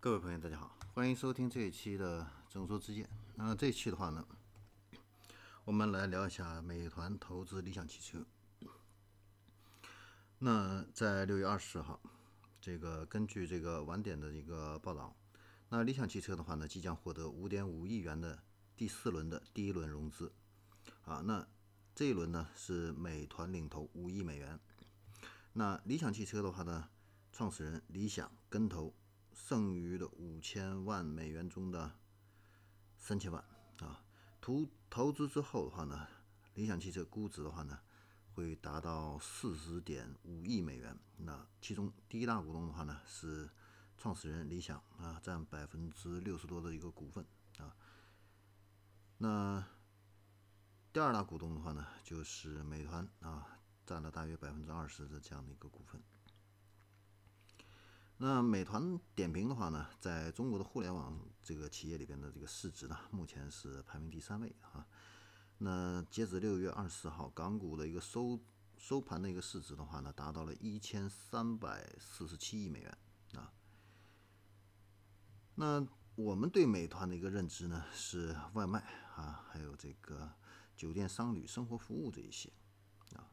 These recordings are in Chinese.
各位朋友，大家好，欢迎收听这一期的正说之见。那这一期的话呢，我们来聊一下美团投资理想汽车。那在六月二十号，这个根据这个晚点的一个报道，那理想汽车的话呢，即将获得五点五亿元的第四轮的第一轮融资。啊，那这一轮呢是美团领投五亿美元。那理想汽车的话呢，创始人李想跟投。剩余的五千万美元中的三千万啊，投投资之后的话呢，理想汽车估值的话呢，会达到四十点五亿美元。那其中第一大股东的话呢，是创始人李想啊，占百分之六十多的一个股份啊。那第二大股东的话呢，就是美团啊，占了大约百分之二十的这样的一个股份。那美团点评的话呢，在中国的互联网这个企业里边的这个市值呢，目前是排名第三位啊。那截止六月二十四号，港股的一个收收盘的一个市值的话呢，达到了一千三百四十七亿美元啊。那我们对美团的一个认知呢，是外卖啊，还有这个酒店、商旅、生活服务这一些啊。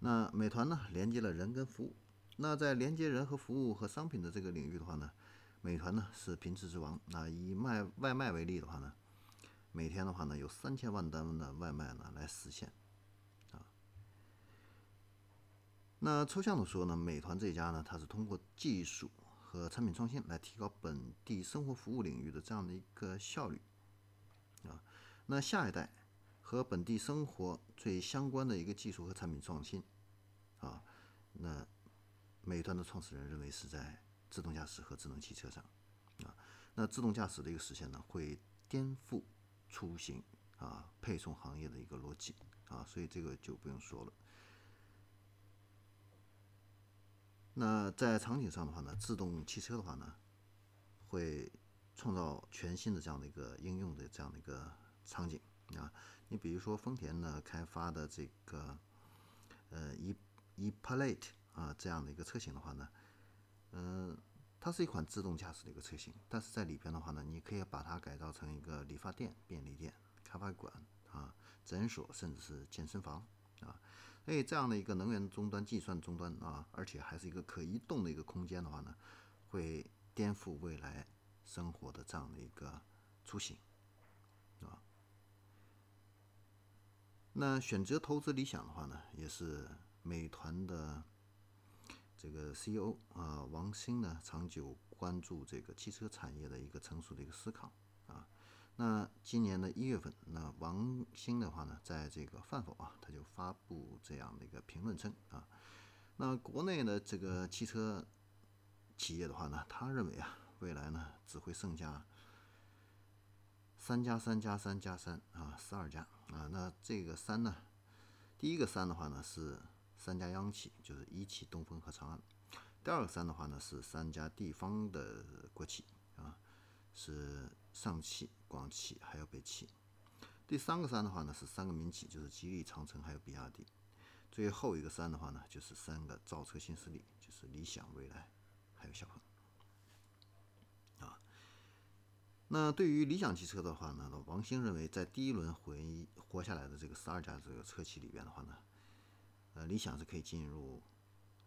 那美团呢，连接了人跟服务。那在连接人和服务和商品的这个领域的话呢，美团呢是品质之王。那以卖外卖为例的话呢，每天的话呢有三千万单的外卖呢来实现，啊。那抽象的说呢，美团这家呢，它是通过技术和产品创新来提高本地生活服务领域的这样的一个效率，啊。那下一代和本地生活最相关的一个技术和产品创新，啊，那。美团的创始人认为是在自动驾驶和智能汽车上，啊，那自动驾驶的一个实现呢，会颠覆出行啊配送行业的一个逻辑啊，所以这个就不用说了。那在场景上的话呢，自动汽车的话呢，会创造全新的这样的一个应用的这样的一个场景啊，你比如说丰田呢开发的这个呃 e e Plate。啊，这样的一个车型的话呢，嗯，它是一款自动驾驶的一个车型，但是在里边的话呢，你可以把它改造成一个理发店、便利店、咖啡馆啊、诊所，甚至是健身房啊。所以这样的一个能源终端、计算终端啊，而且还是一个可移动的一个空间的话呢，会颠覆未来生活的这样的一个出行啊。那选择投资理想的话呢，也是美团的。这个 CEO 啊，王兴呢，长久关注这个汽车产业的一个成熟的一个思考啊。那今年的一月份，那王兴的话呢，在这个饭否啊，他就发布这样的一个评论称啊，那国内的这个汽车企业的话呢，他认为啊，未来呢只会剩下三加三加三加三啊，十二家啊。那这个三呢，第一个三的话呢是。三家央企就是一汽、东风和长安。第二个三的话呢是三家地方的国企啊，是上汽、广汽还有北汽。第三个三的话呢是三个民企，就是吉利、长城还有比亚迪。最后一个三的话呢就是三个造车新势力，就是理想、蔚来还有小鹏。啊，那对于理想汽车的话呢，王兴认为在第一轮回活下来的这个十二家这个车企里边的话呢。呃，理想是可以进入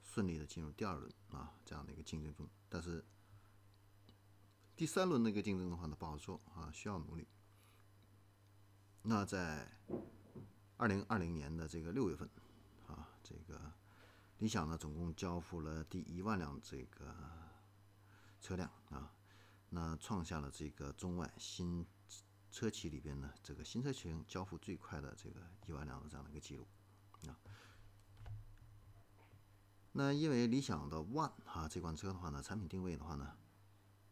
顺利的进入第二轮啊，这样的一个竞争中。但是第三轮那个竞争的话呢，不好说啊，需要努力。那在二零二零年的这个六月份啊，这个理想呢总共交付了第一万辆这个车辆啊，那创下了这个中外新车企里边呢这个新车型交付最快的这个一万辆的这样的一个记录啊。那因为理想的 ONE 啊这款车的话呢，产品定位的话呢，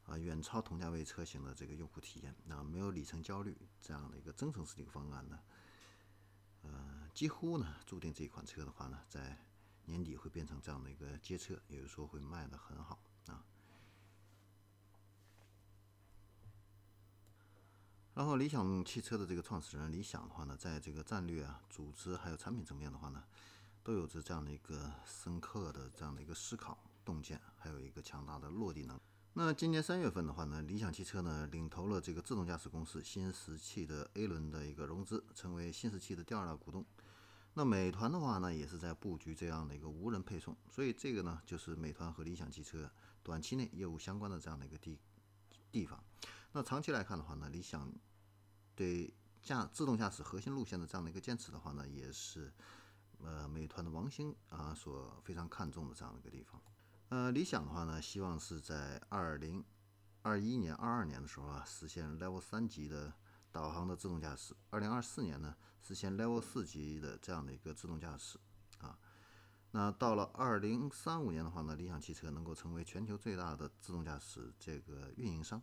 啊远超同价位车型的这个用户体验，啊没有里程焦虑这样的一个增程式的一个方案呢，呃几乎呢注定这款车的话呢，在年底会变成这样的一个街车，也就是说会卖的很好啊。然后理想汽车的这个创始人李想的话呢，在这个战略啊、组织还有产品层面的话呢。都有着这样的一个深刻的这样的一个思考洞见，还有一个强大的落地能。那今年三月份的话呢，理想汽车呢领投了这个自动驾驶公司新石器的 A 轮的一个融资，成为新石器的第二大股东。那美团的话呢，也是在布局这样的一个无人配送，所以这个呢，就是美团和理想汽车短期内业务相关的这样的一个地地方。那长期来看的话呢，理想对驾自动驾驶核心路线的这样的一个坚持的话呢，也是呃美团的王兴啊所非常看重的这样的一个地方。呃，理想的话呢，希望是在二零二一年、二二年的时候啊，实现 Level 三级的导航的自动驾驶；二零二四年呢。实现 Level 四级的这样的一个自动驾驶啊，那到了二零三五年的话呢，理想汽车能够成为全球最大的自动驾驶这个运营商。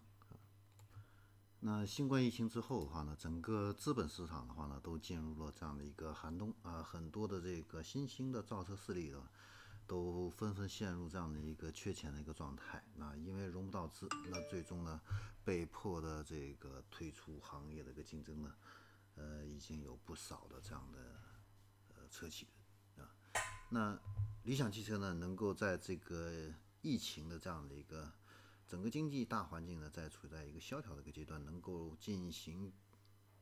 那新冠疫情之后的话呢，整个资本市场的话呢，都进入了这样的一个寒冬啊，很多的这个新兴的造车势力的都纷纷陷入这样的一个缺钱的一个状态。那因为融不到资，那最终呢，被迫的这个退出行业的一个竞争呢。呃，已经有不少的这样的呃车企啊，那理想汽车呢，能够在这个疫情的这样的一个整个经济大环境呢，在处在一个萧条的一个阶段，能够进行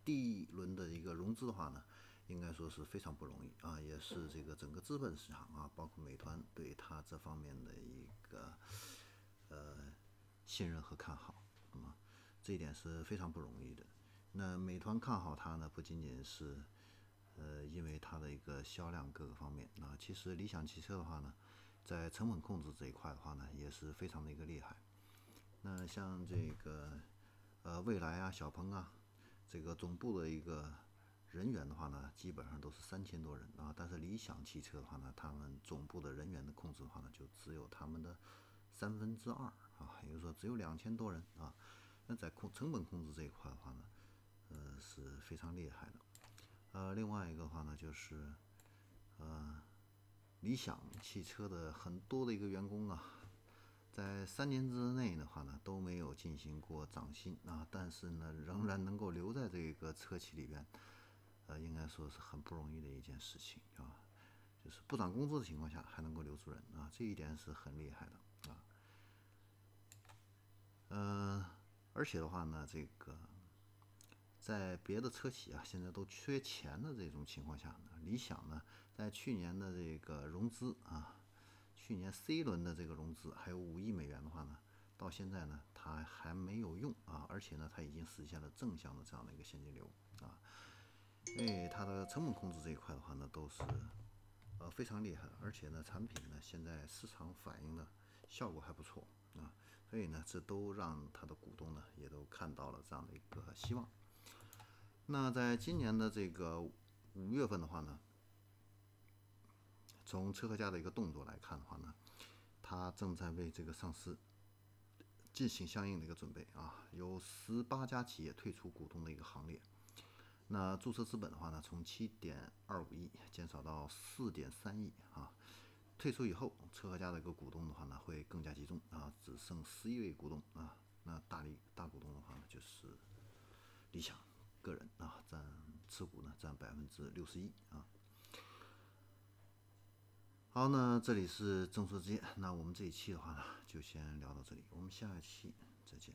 第一轮的一个融资的话呢，应该说是非常不容易啊，也是这个整个资本市场啊，包括美团对它这方面的一个呃信任和看好，那么这一点是非常不容易的。那美团看好它呢，不仅仅是，呃，因为它的一个销量各个方面。那其实理想汽车的话呢，在成本控制这一块的话呢，也是非常的一个厉害。那像这个，呃，蔚来啊、小鹏啊，这个总部的一个人员的话呢，基本上都是三千多人啊。但是理想汽车的话呢，他们总部的人员的控制的话呢，就只有他们的三分之二啊，也就是说只有两千多人啊。那在控成本控制这一块的话呢，呃，是非常厉害的。呃，另外一个话呢，就是，呃，理想汽车的很多的一个员工啊，在三年之内的话呢，都没有进行过涨薪啊，但是呢，仍然能够留在这个车企里边，呃，应该说是很不容易的一件事情啊。就是不涨工资的情况下还能够留住人啊，这一点是很厉害的啊。呃，而且的话呢，这个。在别的车企啊，现在都缺钱的这种情况下呢，理想呢，在去年的这个融资啊，去年 C 轮的这个融资还有五亿美元的话呢，到现在呢，它还没有用啊，而且呢，它已经实现了正向的这样的一个现金流啊，因为它的成本控制这一块的话呢，都是呃非常厉害，而且呢，产品呢，现在市场反应的效果还不错啊，所以呢，这都让它的股东呢，也都看到了这样的一个希望。那在今年的这个五月份的话呢，从车和家的一个动作来看的话呢，它正在为这个上市进行相应的一个准备啊，有十八家企业退出股东的一个行列。那注册资本的话呢，从七点二五亿减少到四点三亿啊。退出以后，车和家的一个股东的话呢，会更加集中啊，只剩十一位股东啊。那大力大股东的话呢，就是理想。个人啊，占持股呢占百分之六十一啊。好，那这里是正说之间，那我们这一期的话呢，就先聊到这里，我们下一期再见。